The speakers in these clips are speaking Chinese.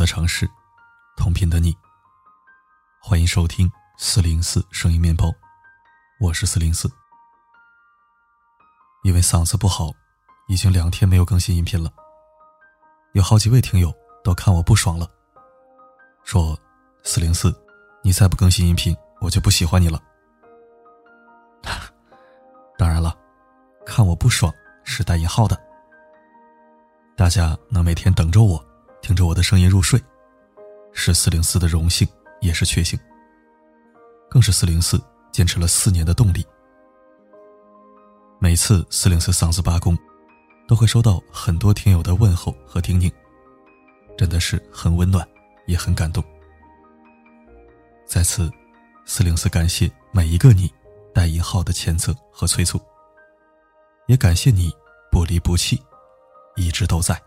的城市，同频的你。欢迎收听四零四声音面包，我是四零四。因为嗓子不好，已经两天没有更新音频了。有好几位听友都看我不爽了，说四零四，你再不更新音频，我就不喜欢你了。当然了，看我不爽是带引号的。大家能每天等着我。听着我的声音入睡，是四零四的荣幸，也是确幸，更是四零四坚持了四年的动力。每次四零四嗓子罢工，都会收到很多听友的问候和叮咛，真的是很温暖，也很感动。在此，四零四感谢每一个你带引号的谴责和催促，也感谢你不离不弃，一直都在。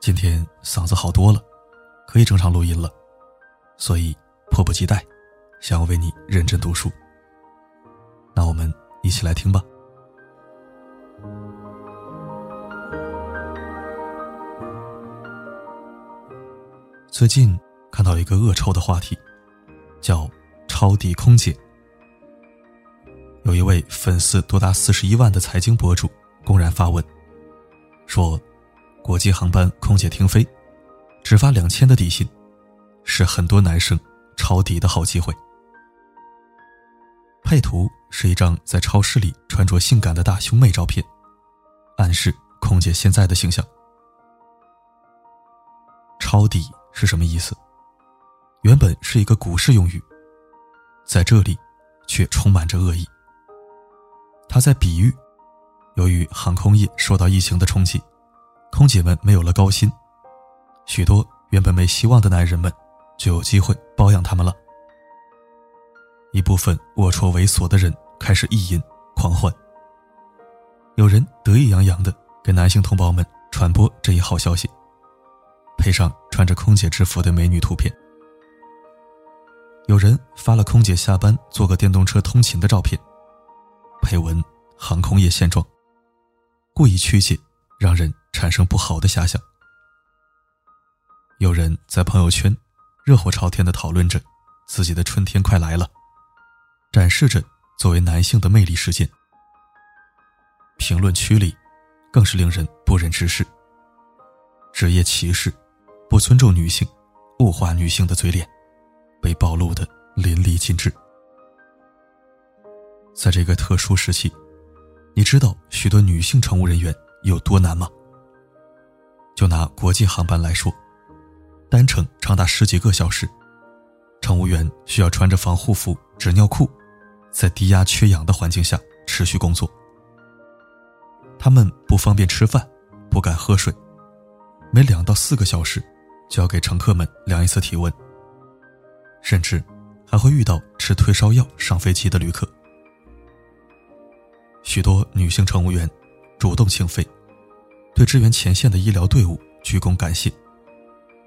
今天嗓子好多了，可以正常录音了，所以迫不及待，想要为你认真读书。那我们一起来听吧。最近看到一个恶臭的话题，叫“抄底空姐”。有一位粉丝多达四十一万的财经博主公然发问，说。国际航班空姐停飞，只发两千的底薪，是很多男生抄底的好机会。配图是一张在超市里穿着性感的大胸妹照片，暗示空姐现在的形象。抄底是什么意思？原本是一个股市用语，在这里却充满着恶意。他在比喻，由于航空业受到疫情的冲击。空姐们没有了高薪，许多原本没希望的男人们就有机会包养他们了。一部分龌龊猥琐的人开始意淫狂欢，有人得意洋洋地给男性同胞们传播这一好消息，配上穿着空姐制服的美女图片。有人发了空姐下班坐个电动车通勤的照片，配文“航空业现状”，故意曲解。让人产生不好的遐想。有人在朋友圈热火朝天的讨论着自己的春天快来了，展示着作为男性的魅力事件。评论区里更是令人不忍直视，职业歧视、不尊重女性、物化女性的嘴脸被暴露的淋漓尽致。在这个特殊时期，你知道许多女性乘务人员。有多难吗？就拿国际航班来说，单程长达十几个小时，乘务员需要穿着防护服、纸尿裤，在低压缺氧的环境下持续工作。他们不方便吃饭，不敢喝水，每两到四个小时就要给乘客们量一次体温，甚至还会遇到吃退烧药上飞机的旅客。许多女性乘务员。主动请飞，对支援前线的医疗队伍鞠躬感谢。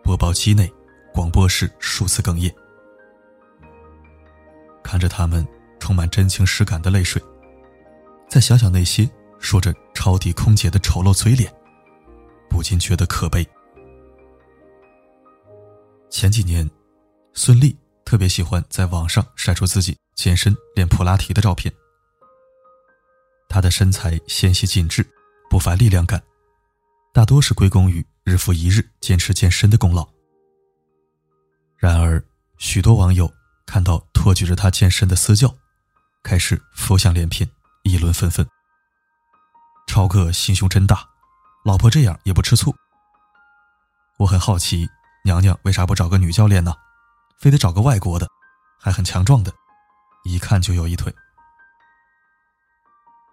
播报机内，广播室数次哽咽。看着他们充满真情实感的泪水，再想想那些说着抄底空姐的丑陋嘴脸，不禁觉得可悲。前几年，孙俪特别喜欢在网上晒出自己健身练普拉提的照片。她的身材纤细紧致，不乏力量感，大多是归功于日复一日坚持健身的功劳。然而，许多网友看到托举着他健身的私教，开始浮想联翩，议论纷纷。超哥心胸真大，老婆这样也不吃醋。我很好奇，娘娘为啥不找个女教练呢？非得找个外国的，还很强壮的，一看就有一腿。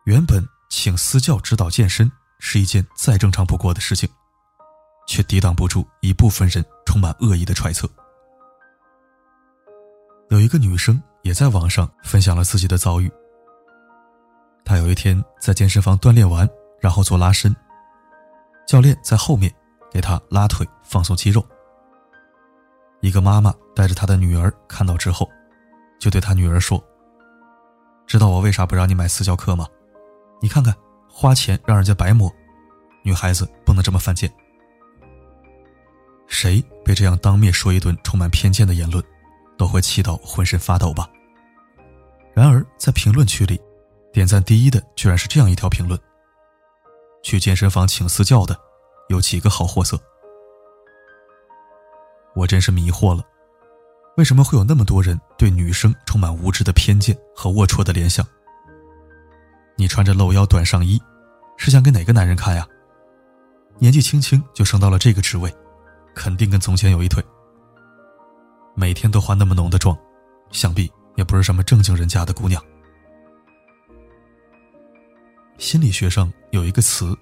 原本请私教指导健身是一件再正常不过的事情，却抵挡不住一部分人充满恶意的揣测。有一个女生也在网上分享了自己的遭遇。她有一天在健身房锻炼完，然后做拉伸，教练在后面给她拉腿放松肌肉。一个妈妈带着她的女儿看到之后，就对她女儿说：“知道我为啥不让你买私教课吗？”你看看，花钱让人家白磨，女孩子不能这么犯贱。谁被这样当面说一顿充满偏见的言论，都会气到浑身发抖吧？然而，在评论区里，点赞第一的居然是这样一条评论：“去健身房请私教的，有几个好货色？”我真是迷惑了，为什么会有那么多人对女生充满无知的偏见和龌龊的联想？你穿着露腰短上衣，是想给哪个男人看呀？年纪轻轻就升到了这个职位，肯定跟从前有一腿。每天都化那么浓的妆，想必也不是什么正经人家的姑娘。心理学上有一个词，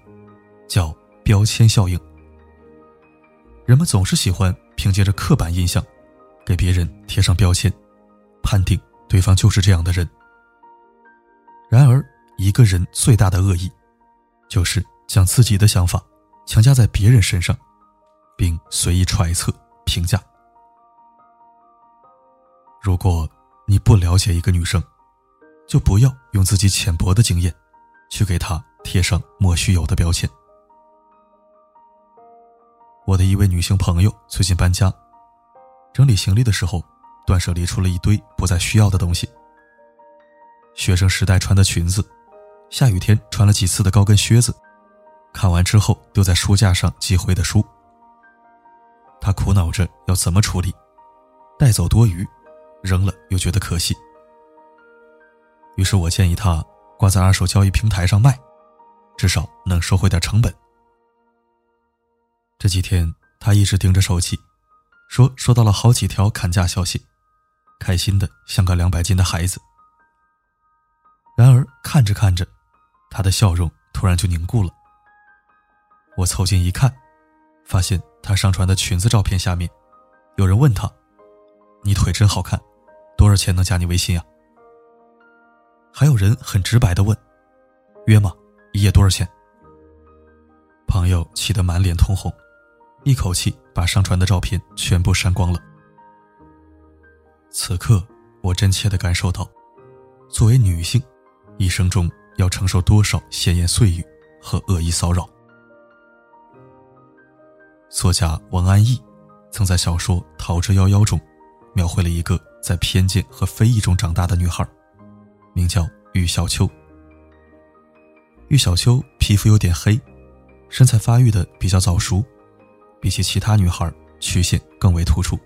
叫标签效应。人们总是喜欢凭借着刻板印象，给别人贴上标签，判定对方就是这样的人。然而，一个人最大的恶意，就是将自己的想法。强加在别人身上，并随意揣测、评价。如果你不了解一个女生，就不要用自己浅薄的经验去给她贴上莫须有的标签。我的一位女性朋友最近搬家，整理行李的时候，断舍离出了一堆不再需要的东西：学生时代穿的裙子，下雨天穿了几次的高跟靴子。看完之后丢在书架上寄回的书，他苦恼着要怎么处理，带走多余，扔了又觉得可惜。于是我建议他挂在二手交易平台上卖，至少能收回点成本。这几天他一直盯着手机，说收到了好几条砍价消息，开心的像个两百斤的孩子。然而看着看着，他的笑容突然就凝固了。我凑近一看，发现她上传的裙子照片下面，有人问她：“你腿真好看，多少钱能加你微信啊？”还有人很直白的问：“约吗？一夜多少钱？”朋友气得满脸通红，一口气把上传的照片全部删光了。此刻，我真切的感受到，作为女性，一生中要承受多少闲言碎语和恶意骚扰。作家王安忆曾在小说《逃之夭夭》中，描绘了一个在偏见和非议中长大的女孩，名叫玉小秋。玉小秋皮肤有点黑，身材发育的比较早熟，比起其他女孩曲线更为突出。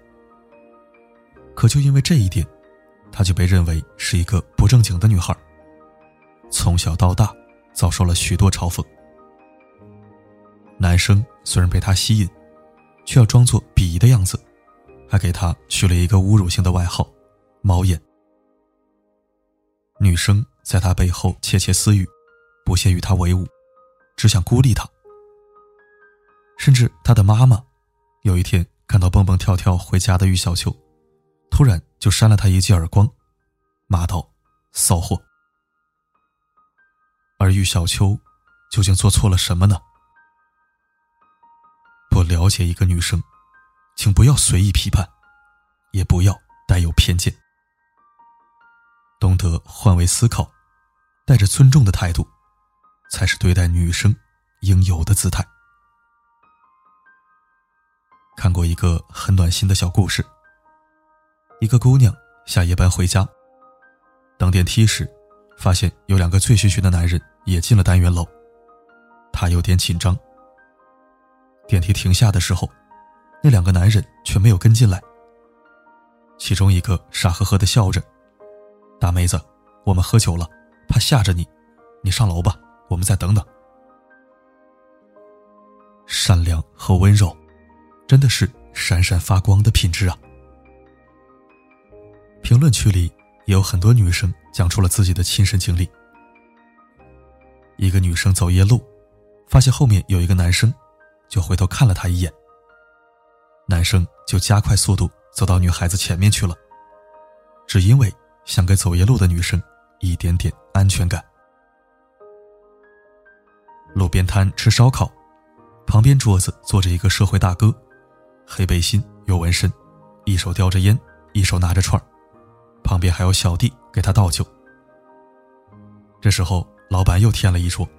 可就因为这一点，她就被认为是一个不正经的女孩。从小到大，遭受了许多嘲讽。男生虽然被她吸引，却要装作鄙夷的样子，还给她取了一个侮辱性的外号“猫眼”。女生在他背后窃窃私语，不屑与他为伍，只想孤立他。甚至他的妈妈，有一天看到蹦蹦跳跳回家的玉小秋，突然就扇了他一记耳光，骂道：“骚货！”而玉小秋究竟做错了什么呢？不了解一个女生，请不要随意批判，也不要带有偏见，懂得换位思考，带着尊重的态度，才是对待女生应有的姿态。看过一个很暖心的小故事：一个姑娘下夜班回家，等电梯时，发现有两个醉醺醺的男人也进了单元楼，她有点紧张。电梯停下的时候，那两个男人却没有跟进来。其中一个傻呵呵的笑着：“大妹子，我们喝酒了，怕吓着你，你上楼吧，我们再等等。”善良和温柔，真的是闪闪发光的品质啊！评论区里也有很多女生讲出了自己的亲身经历。一个女生走夜路，发现后面有一个男生。就回头看了他一眼，男生就加快速度走到女孩子前面去了，只因为想给走夜路的女生一点点安全感。路边摊吃烧烤，旁边桌子坐着一个社会大哥，黑背心有纹身，一手叼着烟，一手拿着串旁边还有小弟给他倒酒。这时候，老板又添了一桌，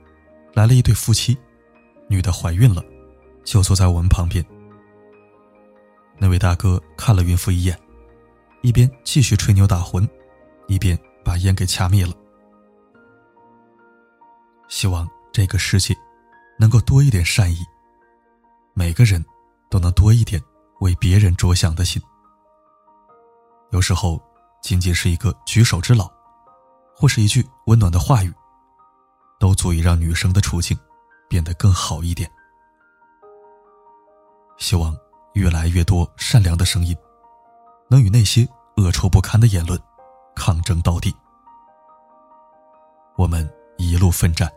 来了一对夫妻，女的怀孕了。就坐在我们旁边。那位大哥看了孕妇一眼，一边继续吹牛打魂，一边把烟给掐灭了。希望这个世界能够多一点善意，每个人都能多一点为别人着想的心。有时候，仅仅是一个举手之劳，或是一句温暖的话语，都足以让女生的处境变得更好一点。希望越来越多善良的声音，能与那些恶臭不堪的言论抗争到底。我们一路奋战，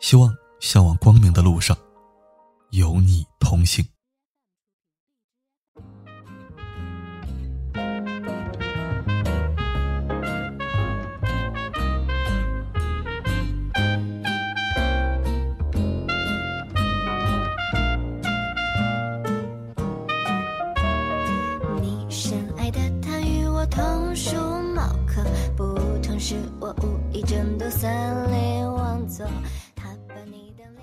希望向往光明的路上有你同行。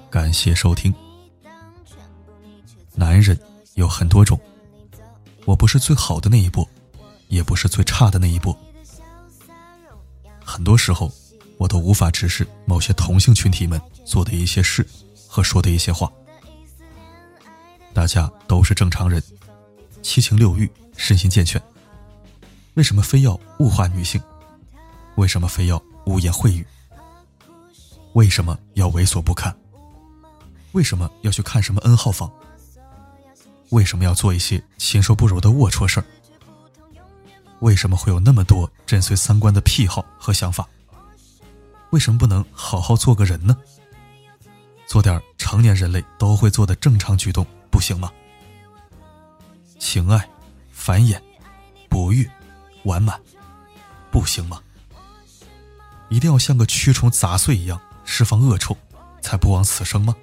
感谢收听。男人有很多种，我不是最好的那一波，也不是最差的那一波。很多时候，我都无法直视某些同性群体们做的一些事和说的一些话。大家都是正常人，七情六欲，身心健全，为什么非要物化女性？为什么非要污言秽语？为什么要猥琐不堪？为什么要去看什么 N 号房？为什么要做一些禽兽不如的龌龊事儿？为什么会有那么多震碎三观的癖好和想法？为什么不能好好做个人呢？做点成年人类都会做的正常举动，不行吗？情爱、繁衍、不育、完满，不行吗？一定要像个蛆虫杂碎一样释放恶臭，才不枉此生吗？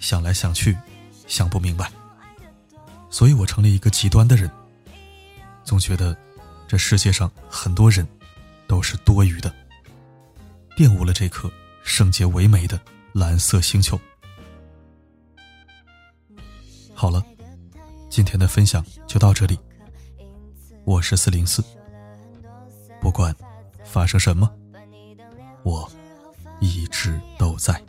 想来想去，想不明白，所以我成了一个极端的人。总觉得这世界上很多人都是多余的，玷污了这颗圣洁唯美的蓝色星球。好了，今天的分享就到这里。我是四零四，不管发生什么，我一直都在。